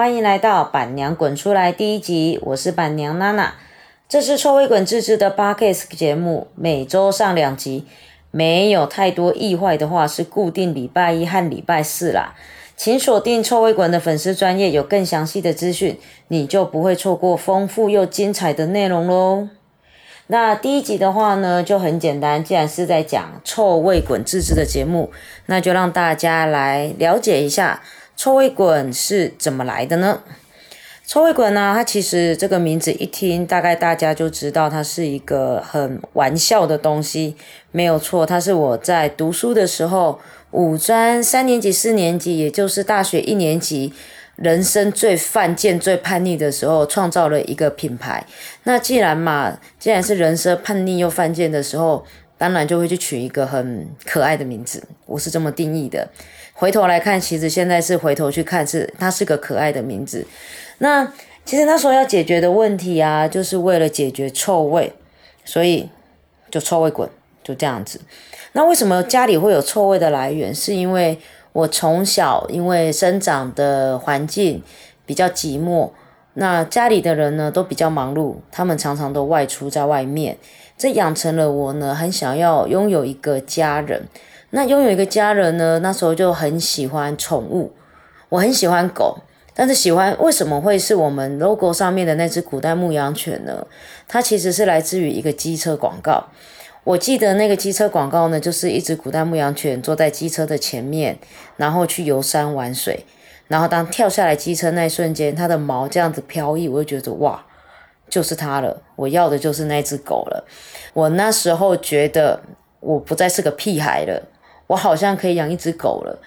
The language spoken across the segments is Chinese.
欢迎来到板娘滚出来第一集，我是板娘娜娜。这是臭味滚自制的 podcast 节目，每周上两集，没有太多意外的话，是固定礼拜一和礼拜四啦。请锁定臭味滚的粉丝专业，有更详细的资讯，你就不会错过丰富又精彩的内容喽。那第一集的话呢，就很简单，既然是在讲臭味滚自制的节目，那就让大家来了解一下臭味滚是怎么来的呢？臭味滚呢，它其实这个名字一听，大概大家就知道它是一个很玩笑的东西，没有错，它是我在读书的时候，五专三年级、四年级，也就是大学一年级。人生最犯贱、最叛逆的时候，创造了一个品牌。那既然嘛，既然是人生叛逆又犯贱的时候，当然就会去取一个很可爱的名字。我是这么定义的。回头来看，其实现在是回头去看，是它是个可爱的名字。那其实那时候要解决的问题啊，就是为了解决臭味，所以就臭味滚，就这样子。那为什么家里会有臭味的来源？是因为。我从小因为生长的环境比较寂寞，那家里的人呢都比较忙碌，他们常常都外出在外面，这养成了我呢很想要拥有一个家人。那拥有一个家人呢，那时候就很喜欢宠物，我很喜欢狗，但是喜欢为什么会是我们 logo 上面的那只古代牧羊犬呢？它其实是来自于一个机车广告。我记得那个机车广告呢，就是一只古代牧羊犬坐在机车的前面，然后去游山玩水，然后当跳下来机车那一瞬间，它的毛这样子飘逸，我就觉得哇，就是它了，我要的就是那只狗了。我那时候觉得我不再是个屁孩了，我好像可以养一只狗了，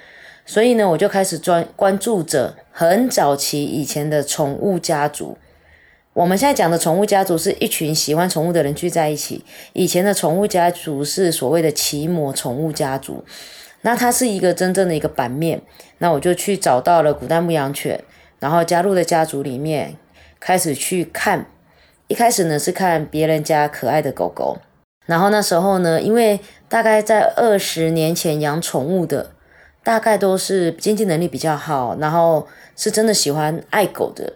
所以呢，我就开始专关注着很早期以前的宠物家族。我们现在讲的宠物家族是一群喜欢宠物的人聚在一起。以前的宠物家族是所谓的奇摩宠物家族，那它是一个真正的一个版面。那我就去找到了古代牧羊犬，然后加入的家族里面，开始去看。一开始呢是看别人家可爱的狗狗，然后那时候呢，因为大概在二十年前养宠物的，大概都是经济能力比较好，然后是真的喜欢爱狗的。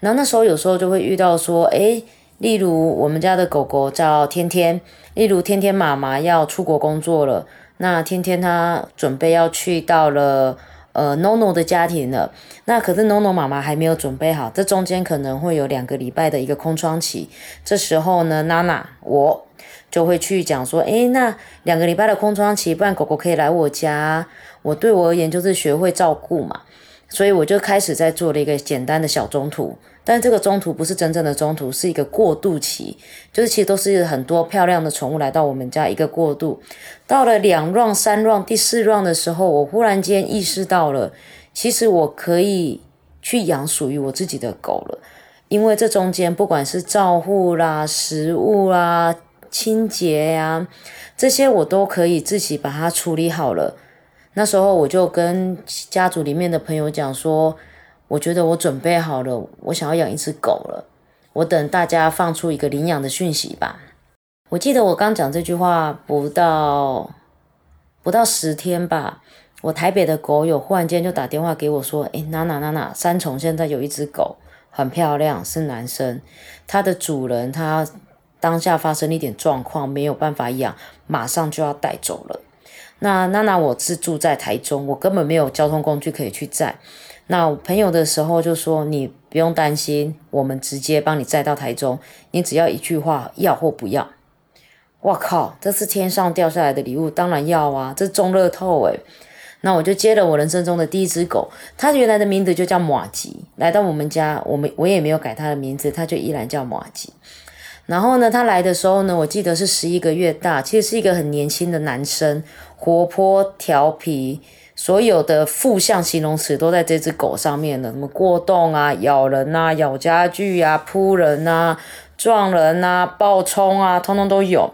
然后那时候有时候就会遇到说，诶，例如我们家的狗狗叫天天，例如天天妈妈要出国工作了，那天天她准备要去到了呃 NONO 的家庭了，那可是 NONO 妈妈还没有准备好，这中间可能会有两个礼拜的一个空窗期，这时候呢，娜娜我就会去讲说，诶，那两个礼拜的空窗期，不然狗狗可以来我家，我对我而言就是学会照顾嘛，所以我就开始在做了一个简单的小中途。但这个中途不是真正的中途，是一个过渡期，就是其实都是很多漂亮的宠物来到我们家一个过渡。到了两 run、三 run、第四 run 的时候，我忽然间意识到了，其实我可以去养属于我自己的狗了，因为这中间不管是照护啦、食物啦、清洁呀，这些我都可以自己把它处理好了。那时候我就跟家族里面的朋友讲说。我觉得我准备好了，我想要养一只狗了。我等大家放出一个领养的讯息吧。我记得我刚讲这句话不到不到十天吧，我台北的狗友忽然间就打电话给我说：“诶，娜娜娜娜，三重现在有一只狗，很漂亮，是男生。它的主人他当下发生一点状况，没有办法养，马上就要带走了。那娜娜，我是住在台中，我根本没有交通工具可以去载。”那朋友的时候就说你不用担心，我们直接帮你载到台中，你只要一句话要或不要。我靠，这是天上掉下来的礼物，当然要啊，这中乐透诶。那我就接了我人生中的第一只狗，它原来的名字就叫马吉，来到我们家，我们我也没有改它的名字，它就依然叫马吉。然后呢，它来的时候呢，我记得是十一个月大，其实是一个很年轻的男生，活泼调皮。所有的负向形容词都在这只狗上面了，什么过动啊、咬人啊、咬家具啊、扑人啊、撞人啊、暴冲啊，通通都有。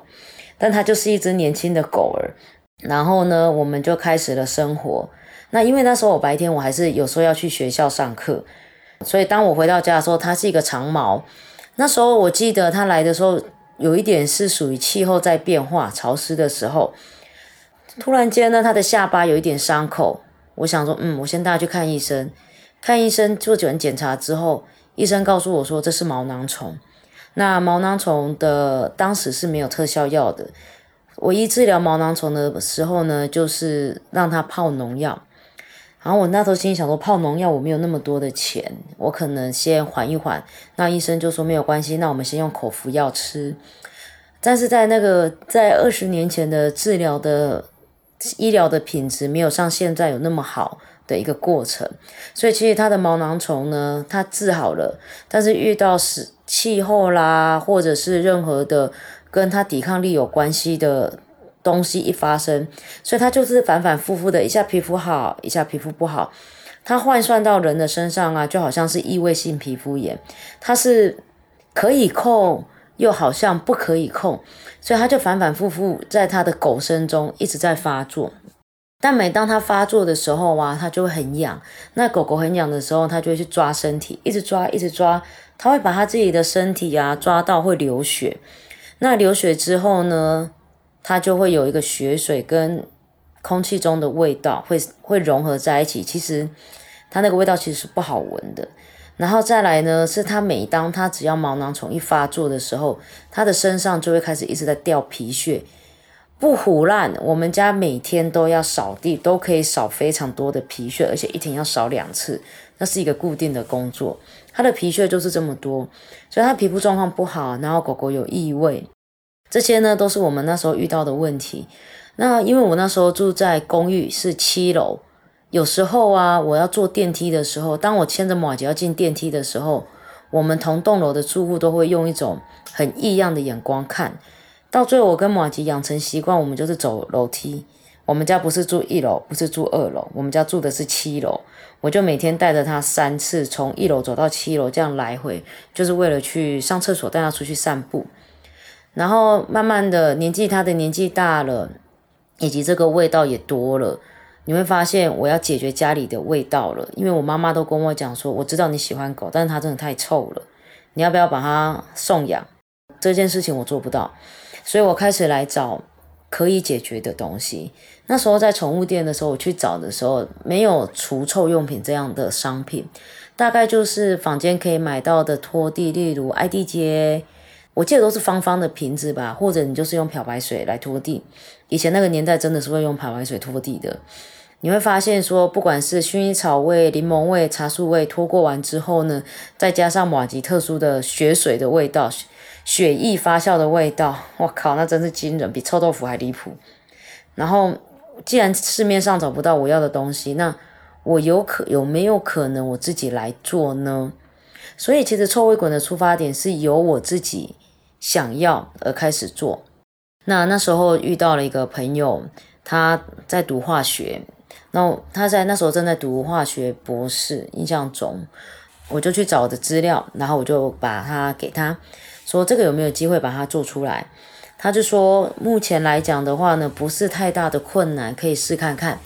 但它就是一只年轻的狗儿。然后呢，我们就开始了生活。那因为那时候我白天我还是有时候要去学校上课，所以当我回到家的时候，它是一个长毛。那时候我记得他来的时候，有一点是属于气候在变化、潮湿的时候。突然间呢，他的下巴有一点伤口，我想说，嗯，我先带他去看医生。看医生做完检查之后，医生告诉我说这是毛囊虫。那毛囊虫的当时是没有特效药的，唯一治疗毛囊虫的时候呢，就是让它泡农药。然后我那时候心里想说，泡农药我没有那么多的钱，我可能先缓一缓。那医生就说没有关系，那我们先用口服药吃。但是在那个在二十年前的治疗的医疗的品质没有像现在有那么好的一个过程，所以其实它的毛囊虫呢，它治好了，但是遇到是气候啦，或者是任何的跟它抵抗力有关系的。东西一发生，所以它就是反反复复的，一下皮肤好，一下皮肤不好。它换算到人的身上啊，就好像是异位性皮肤炎，它是可以控，又好像不可以控，所以它就反反复复在它的狗身中一直在发作。但每当它发作的时候啊，它就会很痒。那狗狗很痒的时候，它就会去抓身体，一直抓，一直抓，它会把它自己的身体啊抓到会流血。那流血之后呢？它就会有一个血水跟空气中的味道会会融合在一起，其实它那个味道其实是不好闻的。然后再来呢，是它每当它只要毛囊虫一发作的时候，它的身上就会开始一直在掉皮屑，不胡烂。我们家每天都要扫地，都可以扫非常多的皮屑，而且一天要扫两次，那是一个固定的工作。它的皮屑就是这么多，所以它皮肤状况不好，然后狗狗有异味。这些呢都是我们那时候遇到的问题。那因为我那时候住在公寓是七楼，有时候啊，我要坐电梯的时候，当我牵着马吉要进电梯的时候，我们同栋楼的住户都会用一种很异样的眼光看。到最后，我跟马吉养成习惯，我们就是走楼梯。我们家不是住一楼，不是住二楼，我们家住的是七楼。我就每天带着他三次从一楼走到七楼，这样来回，就是为了去上厕所，带他出去散步。然后慢慢的年纪，他的年纪大了，以及这个味道也多了，你会发现我要解决家里的味道了。因为我妈妈都跟我讲说，我知道你喜欢狗，但是它真的太臭了，你要不要把它送养？这件事情我做不到，所以我开始来找可以解决的东西。那时候在宠物店的时候，我去找的时候，没有除臭用品这样的商品，大概就是坊间可以买到的拖地，例如爱地洁。我记得都是方方的瓶子吧，或者你就是用漂白水来拖地。以前那个年代真的是会用漂白水拖地的。你会发现说，不管是薰衣草味、柠檬味、茶树味，拖过完之后呢，再加上马吉特殊的血水的味道、血液发酵的味道，我靠，那真是惊人，比臭豆腐还离谱。然后，既然市面上找不到我要的东西，那我有可有没有可能我自己来做呢？所以，其实臭味滚的出发点是由我自己。想要而开始做，那那时候遇到了一个朋友，他在读化学，那他在那时候正在读化学博士，印象中，我就去找的资料，然后我就把它给他，说这个有没有机会把它做出来？他就说目前来讲的话呢，不是太大的困难，可以试看看，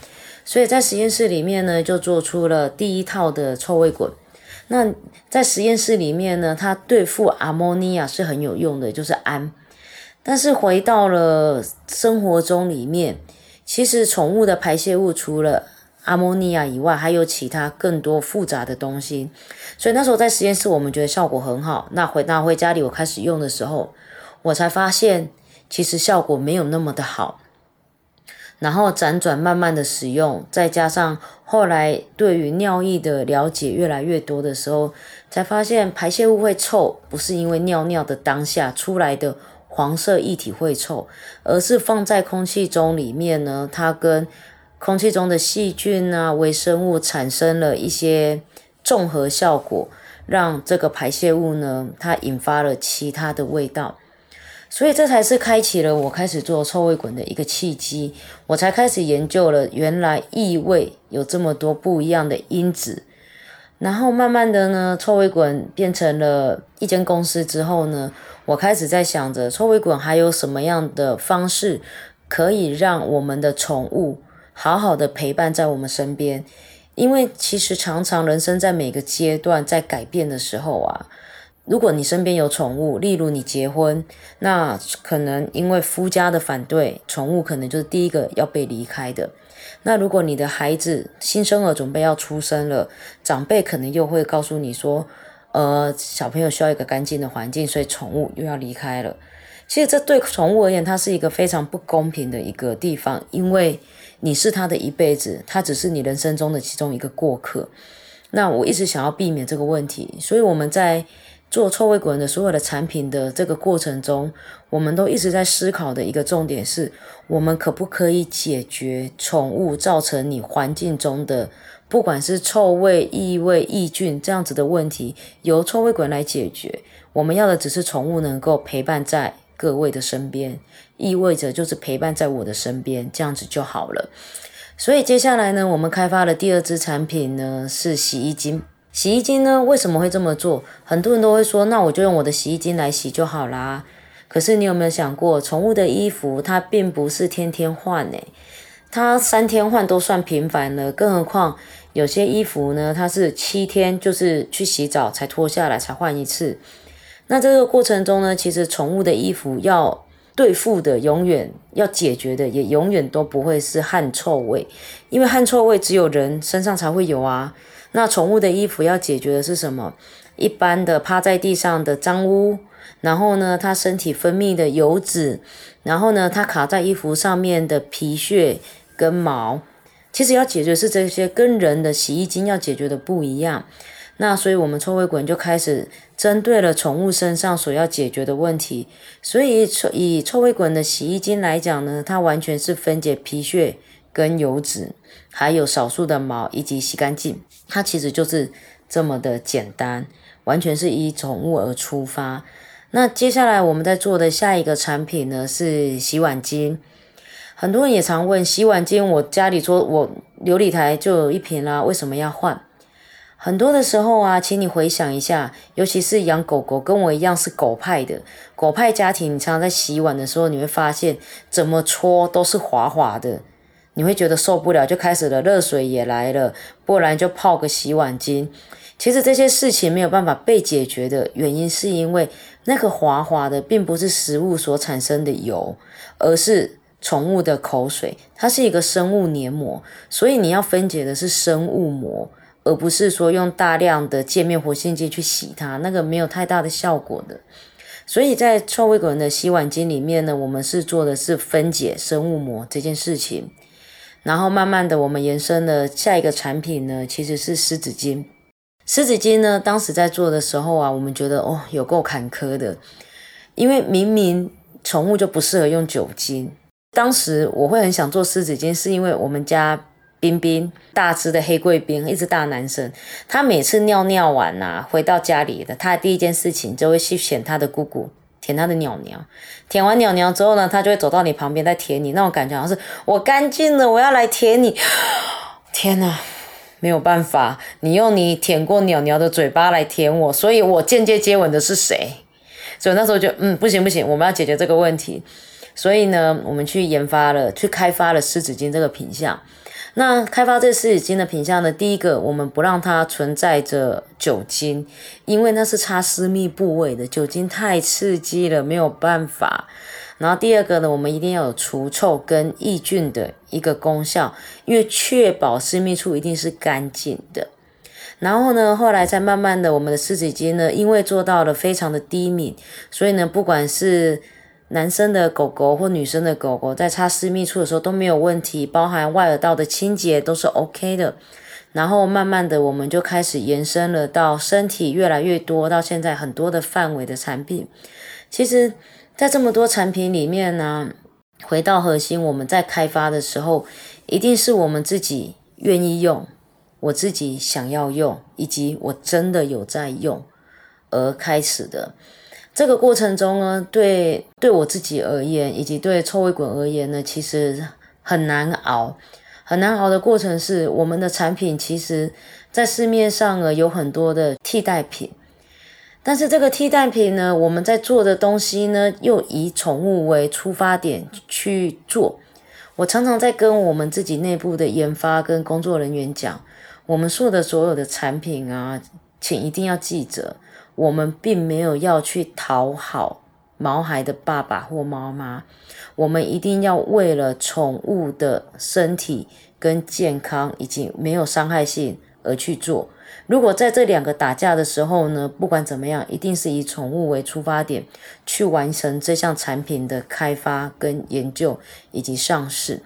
所以在实验室里面呢，就做出了第一套的臭味滚。那在实验室里面呢，它对付阿莫尼亚是很有用的，就是氨。但是回到了生活中里面，其实宠物的排泄物除了阿莫尼亚以外，还有其他更多复杂的东西。所以那时候在实验室，我们觉得效果很好。那回到回家里，我开始用的时候，我才发现其实效果没有那么的好。然后辗转慢慢的使用，再加上后来对于尿液的了解越来越多的时候，才发现排泄物会臭，不是因为尿尿的当下出来的黄色液体会臭，而是放在空气中里面呢，它跟空气中的细菌啊、微生物产生了一些综合效果，让这个排泄物呢，它引发了其他的味道。所以这才是开启了我开始做臭味滚的一个契机，我才开始研究了原来异味有这么多不一样的因子，然后慢慢的呢，臭味滚变成了一间公司之后呢，我开始在想着臭味滚还有什么样的方式可以让我们的宠物好好的陪伴在我们身边，因为其实常常人生在每个阶段在改变的时候啊。如果你身边有宠物，例如你结婚，那可能因为夫家的反对，宠物可能就是第一个要被离开的。那如果你的孩子新生儿准备要出生了，长辈可能又会告诉你说，呃，小朋友需要一个干净的环境，所以宠物又要离开了。其实这对宠物而言，它是一个非常不公平的一个地方，因为你是它的一辈子，它只是你人生中的其中一个过客。那我一直想要避免这个问题，所以我们在做臭味滚的所有的产品的这个过程中，我们都一直在思考的一个重点是，我们可不可以解决宠物造成你环境中的不管是臭味、异味、抑菌这样子的问题，由臭味滚来解决。我们要的只是宠物能够陪伴在各位的身边，意味着就是陪伴在我的身边，这样子就好了。所以接下来呢，我们开发的第二支产品呢是洗衣精。洗衣精呢为什么会这么做？很多人都会说，那我就用我的洗衣精来洗就好啦。可是你有没有想过，宠物的衣服它并不是天天换呢？它三天换都算频繁了，更何况有些衣服呢，它是七天就是去洗澡才脱下来才换一次。那这个过程中呢，其实宠物的衣服要。对付的永远要解决的也永远都不会是汗臭味，因为汗臭味只有人身上才会有啊。那宠物的衣服要解决的是什么？一般的趴在地上的脏污，然后呢，它身体分泌的油脂，然后呢，它卡在衣服上面的皮屑跟毛，其实要解决是这些，跟人的洗衣精要解决的不一样。那所以，我们臭味滚就开始针对了宠物身上所要解决的问题。所以，以臭味滚的洗衣精来讲呢，它完全是分解皮屑跟油脂，还有少数的毛以及洗干净。它其实就是这么的简单，完全是以宠物而出发。那接下来我们在做的下一个产品呢是洗碗巾。很多人也常问，洗碗巾我家里说我琉璃台就有一瓶啦，为什么要换？很多的时候啊，请你回想一下，尤其是养狗狗，跟我一样是狗派的狗派家庭，你常常在洗碗的时候，你会发现怎么搓都是滑滑的，你会觉得受不了，就开始了热水也来了，不然就泡个洗碗巾。其实这些事情没有办法被解决的原因，是因为那个滑滑的并不是食物所产生的油，而是宠物的口水，它是一个生物黏膜，所以你要分解的是生物膜。而不是说用大量的界面活性剂去洗它，那个没有太大的效果的。所以在臭味滚的洗碗巾里面呢，我们是做的是分解生物膜这件事情。然后慢慢的，我们延伸的下一个产品呢，其实是湿纸巾。湿纸巾呢，当时在做的时候啊，我们觉得哦，有够坎坷的，因为明明宠物就不适合用酒精。当时我会很想做湿纸巾，是因为我们家。冰冰大只的黑贵宾，一只大男生，他每次尿尿完呐，回到家里的，他的第一件事情就会去舔他的姑姑，舔他的鸟鸟，舔完鸟鸟之后呢，他就会走到你旁边再舔你，那种感觉好像是我干净了，我要来舔你。天哪，没有办法，你用你舔过鸟鸟的嘴巴来舔我，所以我间接接吻的是谁？所以那时候就嗯，不行不行，我们要解决这个问题，所以呢，我们去研发了，去开发了湿纸巾这个品相。那开发这湿纸巾的品相呢？第一个，我们不让它存在着酒精，因为那是擦私密部位的，酒精太刺激了，没有办法。然后第二个呢，我们一定要有除臭跟抑菌的一个功效，因为确保私密处一定是干净的。然后呢，后来再慢慢的，我们的湿纸巾呢，因为做到了非常的低敏，所以呢，不管是男生的狗狗或女生的狗狗在擦私密处的时候都没有问题，包含外耳道的清洁都是 OK 的。然后慢慢的，我们就开始延伸了到身体越来越多，到现在很多的范围的产品。其实，在这么多产品里面呢，回到核心，我们在开发的时候，一定是我们自己愿意用，我自己想要用，以及我真的有在用而开始的。这个过程中呢，对对我自己而言，以及对臭味滚而言呢，其实很难熬。很难熬的过程是，我们的产品其实，在市面上呢有很多的替代品，但是这个替代品呢，我们在做的东西呢，又以宠物为出发点去做。我常常在跟我们自己内部的研发跟工作人员讲，我们做的所有的产品啊，请一定要记着。我们并没有要去讨好毛孩的爸爸或妈妈，我们一定要为了宠物的身体跟健康以及没有伤害性而去做。如果在这两个打架的时候呢，不管怎么样，一定是以宠物为出发点去完成这项产品的开发跟研究以及上市。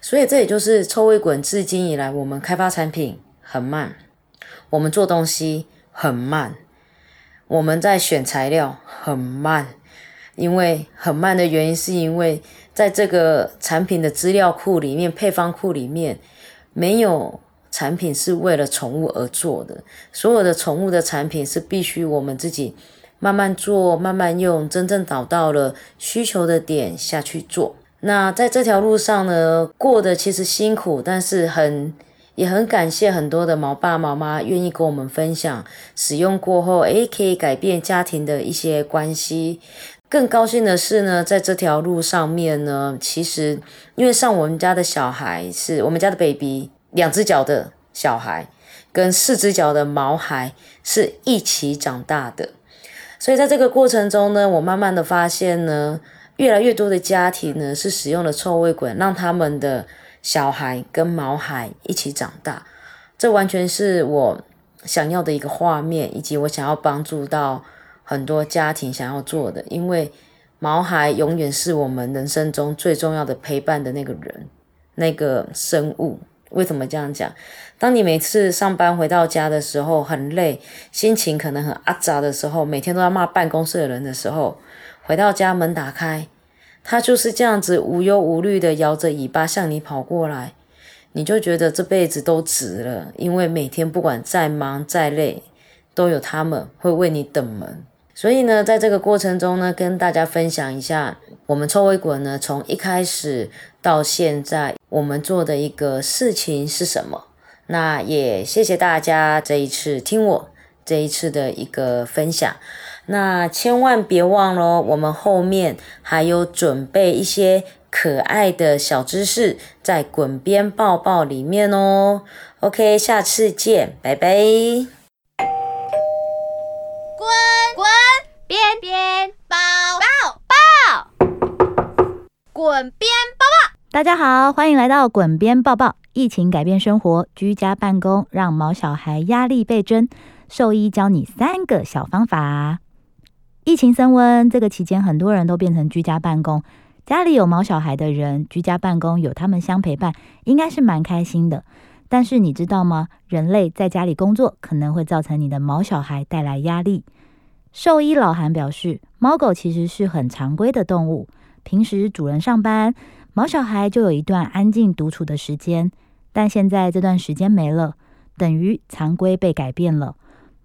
所以这也就是臭味滚至今以来，我们开发产品很慢，我们做东西很慢，我们在选材料很慢。因为很慢的原因，是因为在这个产品的资料库里面、配方库里面没有。产品是为了宠物而做的，所有的宠物的产品是必须我们自己慢慢做、慢慢用，真正找到了需求的点下去做。那在这条路上呢，过得其实辛苦，但是很也很感谢很多的毛爸毛妈愿意跟我们分享，使用过后，诶，可以改变家庭的一些关系。更高兴的是呢，在这条路上面呢，其实因为上我们家的小孩是我们家的 baby。两只脚的小孩跟四只脚的毛孩是一起长大的，所以在这个过程中呢，我慢慢的发现呢，越来越多的家庭呢是使用了臭味滚，让他们的小孩跟毛孩一起长大，这完全是我想要的一个画面，以及我想要帮助到很多家庭想要做的，因为毛孩永远是我们人生中最重要的陪伴的那个人，那个生物。为什么这样讲？当你每次上班回到家的时候很累，心情可能很阿杂的时候，每天都要骂办公室的人的时候，回到家门打开，他就是这样子无忧无虑的摇着尾巴向你跑过来，你就觉得这辈子都值了，因为每天不管再忙再累，都有他们会为你等门。所以呢，在这个过程中呢，跟大家分享一下，我们臭味滚呢，从一开始到现在，我们做的一个事情是什么？那也谢谢大家这一次听我这一次的一个分享。那千万别忘了，我们后面还有准备一些可爱的小知识在滚边抱抱里面哦。OK，下次见，拜拜。滚滚边边抱抱抱，滚边抱抱！大家好，欢迎来到滚边抱抱。疫情改变生活，居家办公让毛小孩压力倍增。兽医教你三个小方法。疫情升温，这个期间很多人都变成居家办公。家里有毛小孩的人，居家办公有他们相陪伴，应该是蛮开心的。但是你知道吗？人类在家里工作，可能会造成你的毛小孩带来压力。兽医老韩表示，猫狗其实是很常规的动物。平时主人上班，毛小孩就有一段安静独处的时间。但现在这段时间没了，等于常规被改变了。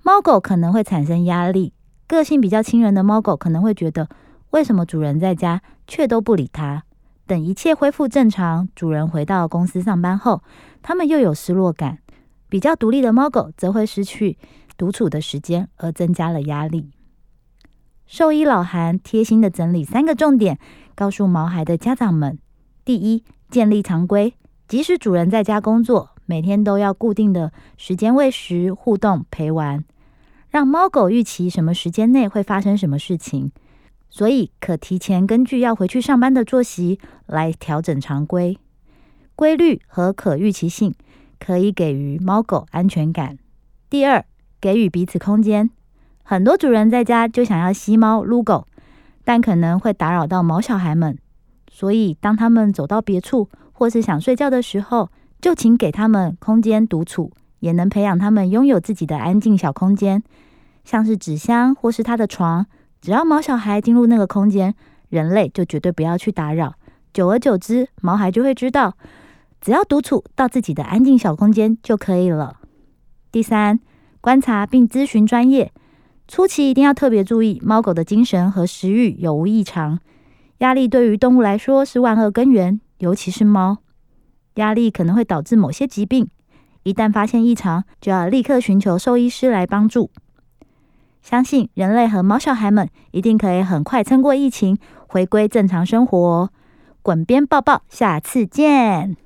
猫狗可能会产生压力。个性比较亲人的猫狗可能会觉得，为什么主人在家却都不理它？等一切恢复正常，主人回到公司上班后，他们又有失落感。比较独立的猫狗则会失去独处的时间，而增加了压力。兽医老韩贴心的整理三个重点，告诉毛孩的家长们：第一，建立常规，即使主人在家工作，每天都要固定的时间喂食、互动、陪玩，让猫狗预期什么时间内会发生什么事情，所以可提前根据要回去上班的作息来调整常规。规律和可预期性可以给予猫狗安全感。第二，给予彼此空间。很多主人在家就想要吸猫撸狗，但可能会打扰到毛小孩们，所以当他们走到别处或是想睡觉的时候，就请给他们空间独处，也能培养他们拥有自己的安静小空间，像是纸箱或是他的床。只要毛小孩进入那个空间，人类就绝对不要去打扰。久而久之，毛孩就会知道，只要独处到自己的安静小空间就可以了。第三，观察并咨询专业。初期一定要特别注意猫狗的精神和食欲有无异常。压力对于动物来说是万恶根源，尤其是猫。压力可能会导致某些疾病，一旦发现异常，就要立刻寻求兽医师来帮助。相信人类和猫小孩们一定可以很快撑过疫情，回归正常生活。滚边抱抱，下次见。